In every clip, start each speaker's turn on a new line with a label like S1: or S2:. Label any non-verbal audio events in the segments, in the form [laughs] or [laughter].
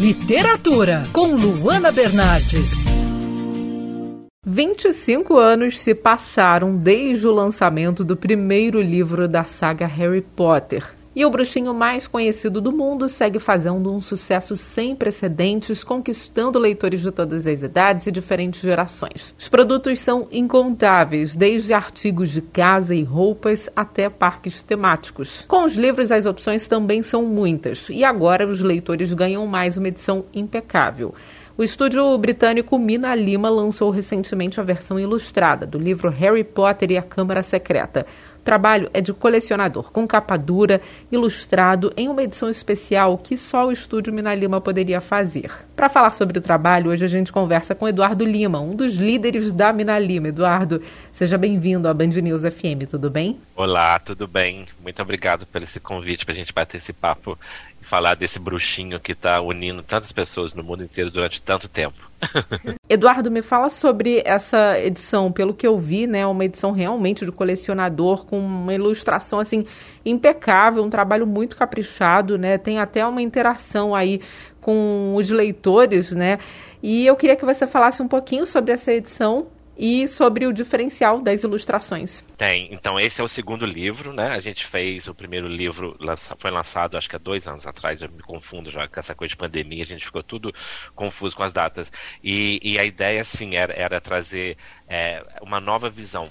S1: Literatura, com Luana Bernardes.
S2: 25 anos se passaram desde o lançamento do primeiro livro da saga Harry Potter. E o bruxinho mais conhecido do mundo segue fazendo um sucesso sem precedentes, conquistando leitores de todas as idades e diferentes gerações. Os produtos são incontáveis, desde artigos de casa e roupas até parques temáticos. Com os livros, as opções também são muitas, e agora os leitores ganham mais uma edição impecável. O estúdio britânico Mina Lima lançou recentemente a versão ilustrada do livro Harry Potter e a Câmara Secreta. Trabalho é de colecionador, com capa dura, ilustrado em uma edição especial que só o estúdio Mina Lima poderia fazer. Para falar sobre o trabalho, hoje a gente conversa com Eduardo Lima, um dos líderes da Mina Lima. Eduardo, seja bem-vindo à Band News FM, tudo bem?
S3: Olá, tudo bem? Muito obrigado por esse convite para a gente bater esse papo falar desse bruxinho que está unindo tantas pessoas no mundo inteiro durante tanto tempo. [laughs]
S2: Eduardo, me fala sobre essa edição. Pelo que eu vi, né, uma edição realmente de colecionador com uma ilustração assim impecável, um trabalho muito caprichado, né? Tem até uma interação aí com os leitores, né? E eu queria que você falasse um pouquinho sobre essa edição e sobre o diferencial das ilustrações.
S3: Tem, então esse é o segundo livro, né? A gente fez o primeiro livro, foi lançado acho que há dois anos atrás, eu me confundo já com essa coisa de pandemia, a gente ficou tudo confuso com as datas. E, e a ideia, sim, era, era trazer é, uma nova visão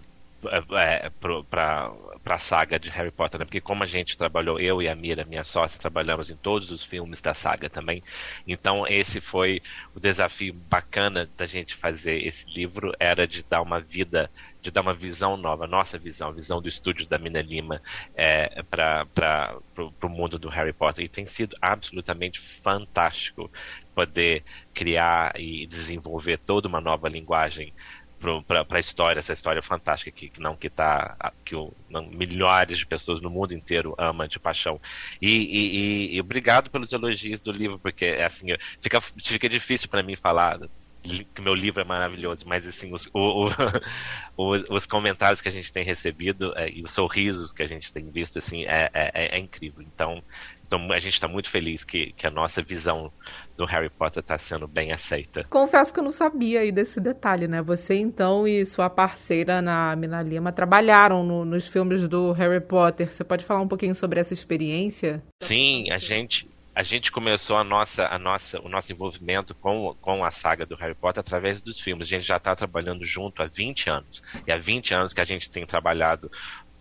S3: é, é para para a saga de Harry Potter, né? porque como a gente trabalhou, eu e a Mira, minha sócia, trabalhamos em todos os filmes da saga também. Então esse foi o desafio bacana da gente fazer esse livro, era de dar uma vida, de dar uma visão nova, nossa visão, a visão do estúdio da Mina Lima é, para o mundo do Harry Potter. E tem sido absolutamente fantástico poder criar e desenvolver toda uma nova linguagem para a história, essa história fantástica que, que não que tá que o, não, milhares de pessoas no mundo inteiro amam de paixão. E, e, e, obrigado pelos elogios do livro, porque assim fica, fica difícil para mim falar que meu livro é maravilhoso, mas assim os, o, o, [laughs] os, os, comentários que a gente tem recebido é, e os sorrisos que a gente tem visto assim é, é, é incrível. Então então a gente está muito feliz que, que a nossa visão do Harry Potter está sendo bem aceita.
S2: Confesso que eu não sabia aí desse detalhe, né? Você então e sua parceira na Mina Lima trabalharam no, nos filmes do Harry Potter. Você pode falar um pouquinho sobre essa experiência?
S3: Sim, a gente a gente começou a nossa, a nossa, o nosso envolvimento com, com a saga do Harry Potter através dos filmes. A gente já está trabalhando junto há 20 anos. E há 20 anos que a gente tem trabalhado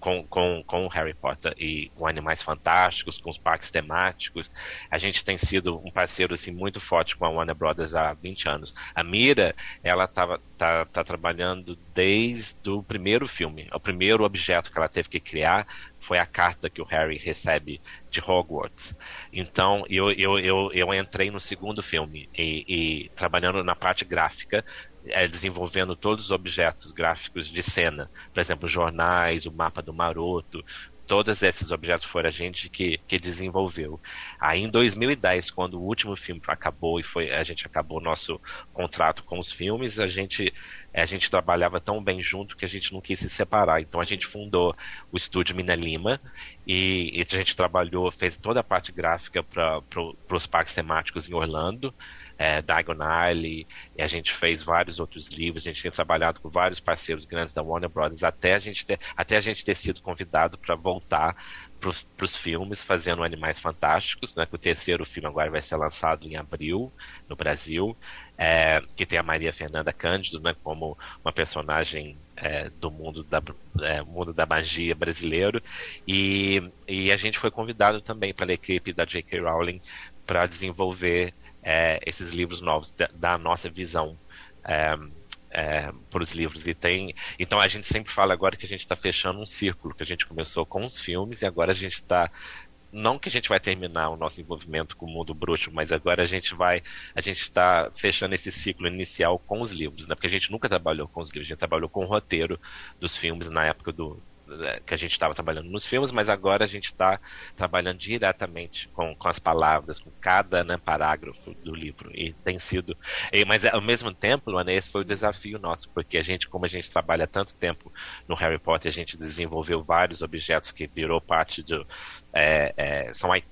S3: com, com, com Harry Potter e com Animais Fantásticos, com os parques temáticos. A gente tem sido um parceiro assim, muito forte com a Warner Brothers há 20 anos. A Mira, ela tava, tá, tá trabalhando desde o primeiro filme. O primeiro objeto que ela teve que criar foi a carta que o Harry recebe de Hogwarts. Então, eu, eu, eu, eu entrei no segundo filme e, e trabalhando na parte gráfica, é, desenvolvendo todos os objetos gráficos de cena, por exemplo, jornais, o mapa do Maroto, todos esses objetos foram a gente que, que desenvolveu. Aí em 2010, quando o último filme acabou e foi a gente acabou o nosso contrato com os filmes, a gente a gente trabalhava tão bem junto que a gente não quis se separar. Então a gente fundou o estúdio Mina Lima e, e a gente trabalhou, fez toda a parte gráfica para os parques temáticos em Orlando é, Diagon Alley, e a gente fez vários outros livros, a gente tem trabalhado com vários parceiros grandes da Warner Brothers, até a gente ter, até a gente ter sido convidado para voltar para os filmes, fazendo Animais Fantásticos, né, que o terceiro filme agora vai ser lançado em abril no Brasil, é, que tem a Maria Fernanda Cândido né, como uma personagem é, do mundo da, é, mundo da magia brasileiro, e, e a gente foi convidado também pela equipe da J.K. Rowling para desenvolver é, esses livros novos, da, da nossa visão é, é, para os livros. E tem, então a gente sempre fala agora que a gente está fechando um círculo, que a gente começou com os filmes e agora a gente está não que a gente vai terminar o nosso envolvimento com o mundo bruxo, mas agora a gente vai, a gente está fechando esse ciclo inicial com os livros, né? Porque a gente nunca trabalhou com os livros, a gente trabalhou com o roteiro dos filmes na época do, que a gente estava trabalhando nos filmes, mas agora a gente está trabalhando diretamente com, com as palavras, com cada né, parágrafo do livro. E tem sido. E, mas ao mesmo tempo, Luana, esse foi o desafio nosso, porque a gente, como a gente trabalha tanto tempo no Harry Potter, a gente desenvolveu vários objetos que virou parte do. É, é, são é,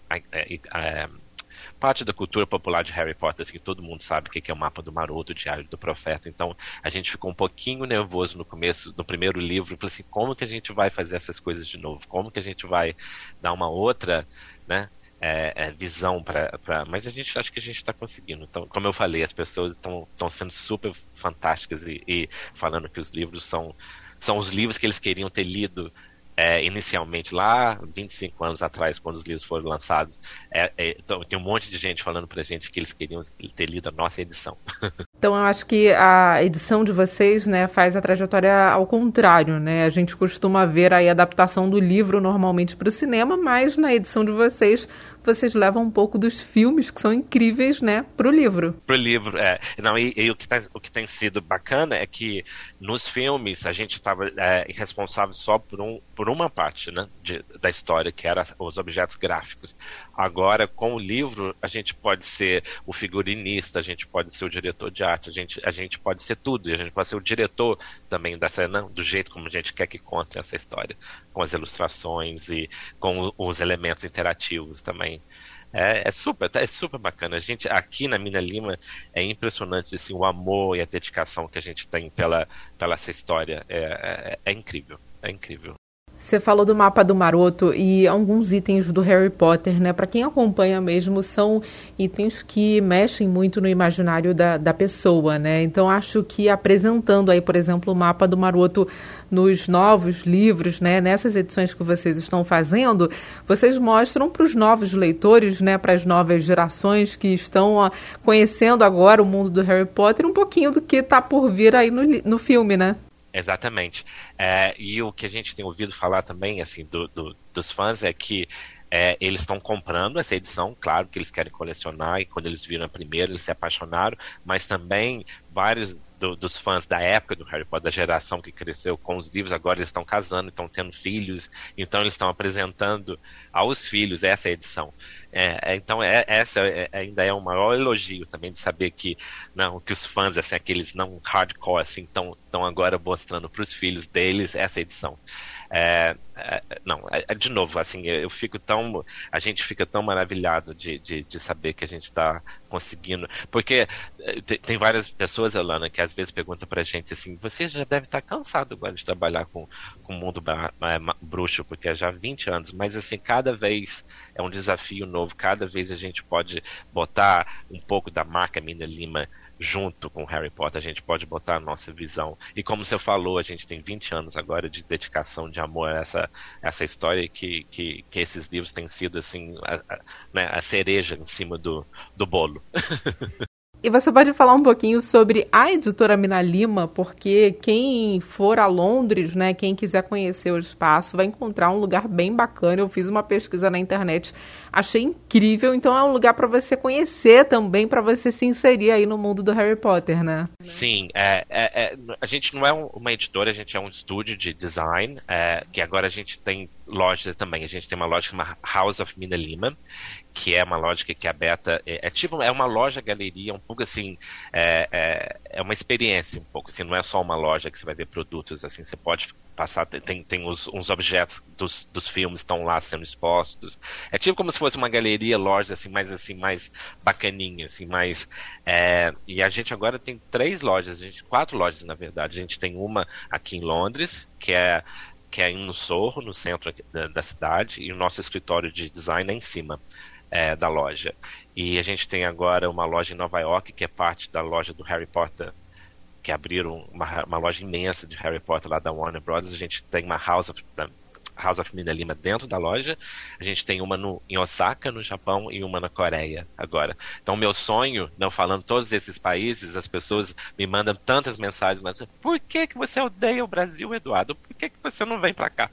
S3: parte da cultura popular de Harry Potter, assim, todo mundo sabe o que é o mapa do Maroto, o Diário do Profeta. Então, a gente ficou um pouquinho nervoso no começo, no primeiro livro, falei assim, como que a gente vai fazer essas coisas de novo? Como que a gente vai dar uma outra, né? É, é, visão para. Mas a gente acha que a gente está conseguindo. Então, como eu falei, as pessoas estão sendo super fantásticas e, e, falando que os livros são, são os livros que eles queriam ter lido é, inicialmente lá 25 anos atrás, quando os livros foram lançados. É, é, então, tem um monte de gente falando pra gente que eles queriam ter lido a nossa edição. [laughs]
S2: Então eu acho que a edição de vocês, né, faz a trajetória ao contrário, né? A gente costuma ver aí a adaptação do livro normalmente para o cinema, mas na edição de vocês vocês levam um pouco dos filmes que são incríveis, né, pro livro.
S3: Pro livro, é. Não, e, e o, que tá, o que tem sido bacana é que nos filmes a gente estava é, responsável só por, um, por uma parte, né, de, da história, que era os objetos gráficos. Agora, com o livro, a gente pode ser o figurinista, a gente pode ser o diretor de arte, a gente, a gente pode ser tudo, a gente pode ser o diretor também dessa, do jeito como a gente quer que conte essa história, com as ilustrações e com os elementos interativos também. É, é, super, é super bacana. A gente aqui na Mina Lima é impressionante assim, o amor e a dedicação que a gente tem pela, pela essa história. É, é, é incrível, é incrível.
S2: Você falou do mapa do Maroto e alguns itens do Harry Potter, né? Para quem acompanha mesmo, são itens que mexem muito no imaginário da, da pessoa, né? Então acho que apresentando aí, por exemplo, o mapa do Maroto nos novos livros, né? Nessas edições que vocês estão fazendo, vocês mostram para os novos leitores, né? Para as novas gerações que estão ó, conhecendo agora o mundo do Harry Potter, um pouquinho do que está por vir aí no, no filme, né?
S3: Exatamente. É, e o que a gente tem ouvido falar também, assim, do, do, dos fãs é que é, eles estão comprando essa edição, claro que eles querem colecionar, e quando eles viram a primeira, eles se apaixonaram, mas também vários do, dos fãs da época do Harry Potter, da geração que cresceu com os livros, agora eles estão casando, estão tendo filhos, então eles estão apresentando aos filhos essa edição. É, é então é, essa é, ainda é um maior elogio também de saber que não que os fãs assim aqueles não hardcore assim estão agora mostrando para os filhos deles essa edição. É, é, não, é, é, de novo, assim, eu fico tão. A gente fica tão maravilhado de, de, de saber que a gente está conseguindo. Porque é, tem, várias pessoas, Elana, que às vezes perguntam pra gente assim: você já deve estar tá cansado agora de trabalhar com, com o mundo bruxo, porque é já há 20 anos, mas assim, cada vez é um desafio novo, cada vez a gente pode botar um pouco da marca Mina Lima junto com Harry Potter, a gente pode botar a nossa visão. E como você falou, a gente tem 20 anos agora de dedicação, de amor a essa, essa história que, que, que esses livros têm sido assim a, a, né, a cereja em cima do, do bolo. [laughs]
S2: E você pode falar um pouquinho sobre a editora Mina Lima, porque quem for a Londres, né, quem quiser conhecer o espaço, vai encontrar um lugar bem bacana. Eu fiz uma pesquisa na internet, achei incrível. Então é um lugar para você conhecer também, para você se inserir aí no mundo do Harry Potter, né?
S3: Sim, é, é, é a gente não é uma editora, a gente é um estúdio de design, é, que agora a gente tem lojas também. A gente tem uma loja chamada House of Mina Lima, que é uma loja que é aberta, é, é, tipo, é uma loja galeria, um pouco assim, é, é, é, uma experiência um pouco, assim, não é só uma loja que você vai ver produtos, assim, você pode passar, tem, tem os, uns objetos dos, dos filmes estão lá sendo expostos, é tipo como se fosse uma galeria, loja, assim, mais assim, mais bacaninha, assim, mais, é, e a gente agora tem três lojas, a gente, quatro lojas na verdade, a gente tem uma aqui em Londres, que é que é no Sorro, no centro da, da, cidade, e o nosso escritório de design é em cima é, da loja. E a gente tem agora uma loja em Nova York, que é parte da loja do Harry Potter, que abriram uma, uma loja imensa de Harry Potter lá da Warner Brothers. A gente tem uma House of, House of Mina Lima dentro da loja. A gente tem uma no, em Osaka, no Japão, e uma na Coreia agora. Então, meu sonho, não falando todos esses países, as pessoas me mandam tantas mensagens, mas por que, que você odeia o Brasil, Eduardo? Por que, que você não vem para cá?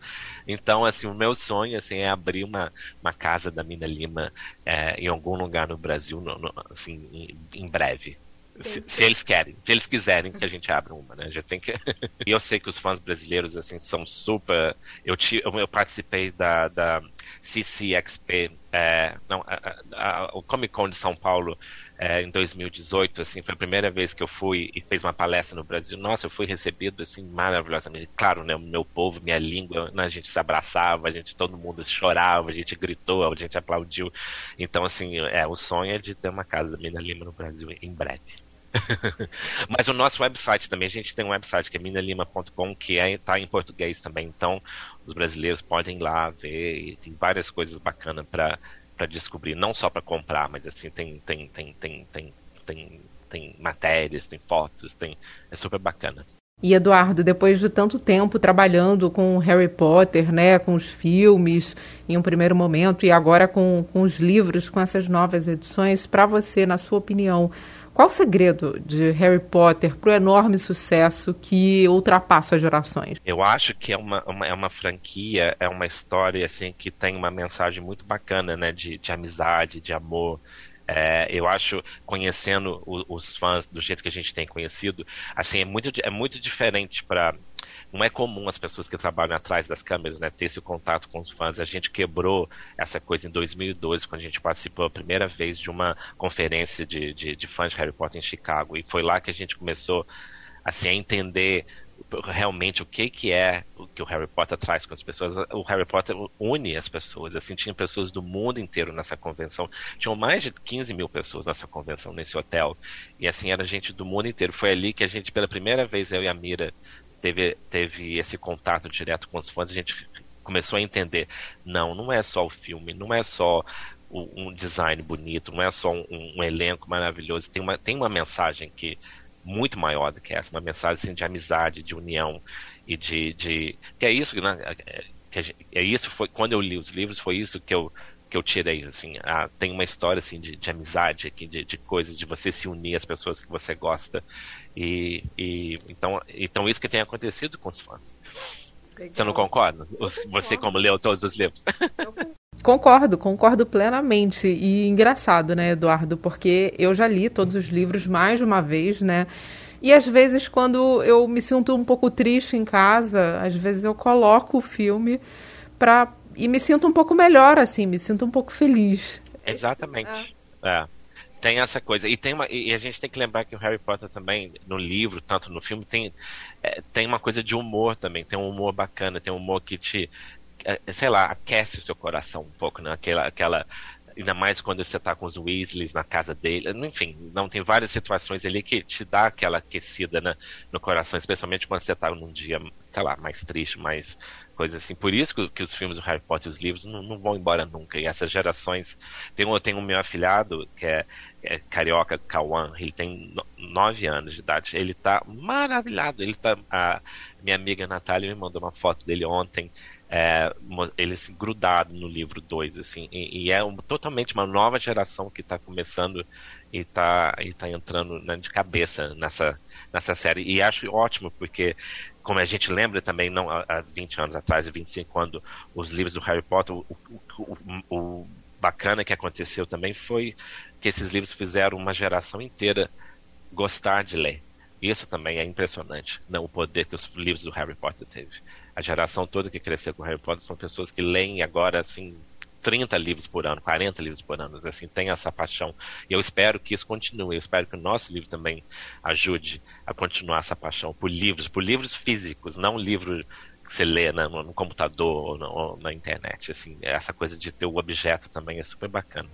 S3: Então, assim, o meu sonho assim, é abrir uma, uma casa da Mina Lima é, em algum lugar no Brasil, no, no, assim, em, em breve. Se, se, eles querem, se eles quiserem que a gente abra uma, né? Já tem que. [laughs] e eu sei que os fãs brasileiros assim são super. Eu, te, eu, participei da, da CCXP, é, não, a, a, o Comic Con de São Paulo é, em 2018, assim, foi a primeira vez que eu fui e fez uma palestra no Brasil. Nossa, eu fui recebido assim maravilhosamente. Claro, né, meu povo, minha língua, né, a gente se abraçava, a gente todo mundo chorava, a gente gritou, a gente aplaudiu. Então, assim, é o sonho é de ter uma casa da Mina Lima no Brasil em breve. [laughs] Mas o nosso website também, a gente tem um website que é minalima.com, que está é, tá em português também, então os brasileiros podem ir lá ver e tem várias coisas bacanas para para descobrir, não só para comprar, mas assim tem tem tem tem tem tem, tem matérias, tem fotos, tem é super bacana.
S2: E Eduardo, depois de tanto tempo trabalhando com Harry Potter, né, com os filmes em um primeiro momento e agora com, com os livros, com essas novas edições, para você, na sua opinião, qual o segredo de Harry Potter para o enorme sucesso que ultrapassa gerações?
S3: Eu acho que é uma, uma, é uma franquia, é uma história assim que tem uma mensagem muito bacana, né, de, de amizade, de amor. É, eu acho, conhecendo o, os fãs do jeito que a gente tem conhecido, assim, é muito, é muito diferente para não é comum as pessoas que trabalham atrás das câmeras né, ter esse contato com os fãs. A gente quebrou essa coisa em 2012, quando a gente participou a primeira vez de uma conferência de, de, de fãs de Harry Potter em Chicago. E foi lá que a gente começou assim, a entender realmente o que que é o que o Harry Potter traz com as pessoas. O Harry Potter une as pessoas. Assim, tinha pessoas do mundo inteiro nessa convenção. Tinham mais de 15 mil pessoas nessa convenção, nesse hotel. E assim, era gente do mundo inteiro. Foi ali que a gente, pela primeira vez, eu e a Mira, teve, teve esse contato direto com os fãs, a gente começou a entender, não, não é só o filme, não é só um design bonito, não é só um, um, elenco maravilhoso, tem uma, tem uma mensagem que muito maior do que essa, uma mensagem assim, de amizade, de união e de, de que é isso, né, que gente, é isso foi quando eu li os livros foi isso que eu que eu tirei assim, ah, tem uma história assim de, de amizade aqui, de, de coisa de você se unir às pessoas que você gosta e, e, então, então isso que tem acontecido com os fãs. Legal. Você não concorda? Você como leu todos os livros? [laughs]
S2: Concordo, concordo plenamente. E engraçado, né, Eduardo? Porque eu já li todos os livros mais de uma vez, né? E às vezes, quando eu me sinto um pouco triste em casa, às vezes eu coloco o filme pra... e me sinto um pouco melhor, assim, me sinto um pouco feliz.
S3: Exatamente. É. é tem essa coisa. E, tem uma, e a gente tem que lembrar que o Harry Potter também, no livro, tanto no filme, tem, é, tem uma coisa de humor também. Tem um humor bacana, tem um humor que te, é, sei lá, aquece o seu coração um pouco, né? Aquela, aquela ainda mais quando você está com os Weasleys na casa dele, enfim, não tem várias situações ali que te dá aquela aquecida né, no coração, especialmente quando você está num dia, sei lá, mais triste, mais coisa assim. Por isso que, que, os filmes do Harry Potter e os livros não, não, vão embora nunca. E essas gerações. Tem um, tem um meu afilhado, que é, é carioca, Kawan, ele tem no, nove anos de idade. Ele tá maravilhado. Ele tá. A minha amiga Natália me mandou uma foto dele ontem. É, ele assim, grudado no livro 2, assim, e, e é um, totalmente uma nova geração que está começando e está e tá entrando né, de cabeça nessa, nessa série. E acho ótimo, porque como a gente lembra também, não há 20 anos atrás, 25, quando os livros do Harry Potter, o, o, o, o bacana que aconteceu também foi que esses livros fizeram uma geração inteira gostar de ler. Isso também é impressionante, não o poder que os livros do Harry Potter teve. A geração toda que cresceu com Harry Potter são pessoas que leem agora assim 30 livros por ano, 40 livros por ano, assim, tem essa paixão. E eu espero que isso continue, eu espero que o nosso livro também ajude a continuar essa paixão por livros, por livros físicos, não livro que você lê né, no, computador ou, no, ou na internet, assim, essa coisa de ter o objeto também é super bacana.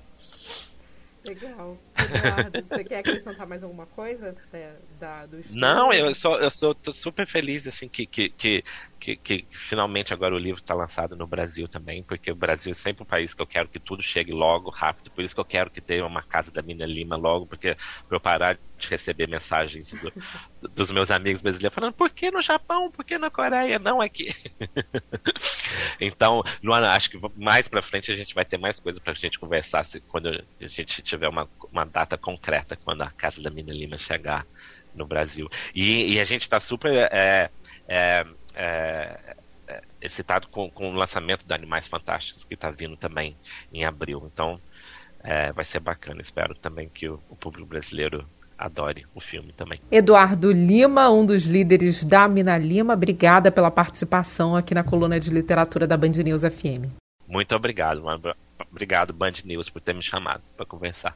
S2: Legal. Eduardo, [laughs] você quer acrescentar mais alguma coisa é, da, do estudo?
S3: Não, eu sou, eu sou super feliz assim que, que, que, que, que finalmente agora o livro está lançado no Brasil também, porque o Brasil é sempre um país que eu quero que tudo chegue logo, rápido, por isso que eu quero que tenha uma casa da Mina Lima logo, porque para eu parar de receber mensagens do, [laughs] dos meus amigos brasileiros falando por que no Japão, por que na Coreia, não aqui. [laughs] então, Luana, acho que mais para frente a gente vai ter mais coisas para a gente conversar se, quando a gente tiver uma, uma data concreta, quando a casa da Mina Lima chegar no Brasil. E, e a gente está super é, é, é, é, excitado com, com o lançamento do Animais Fantásticos, que está vindo também em abril. Então, é, vai ser bacana. Espero também que o, o público brasileiro adore o filme também.
S2: Eduardo Lima, um dos líderes da Mina Lima, obrigada pela participação aqui na coluna de literatura da Band News FM.
S3: Muito obrigado. Obrigado, Band News, por ter me chamado para conversar.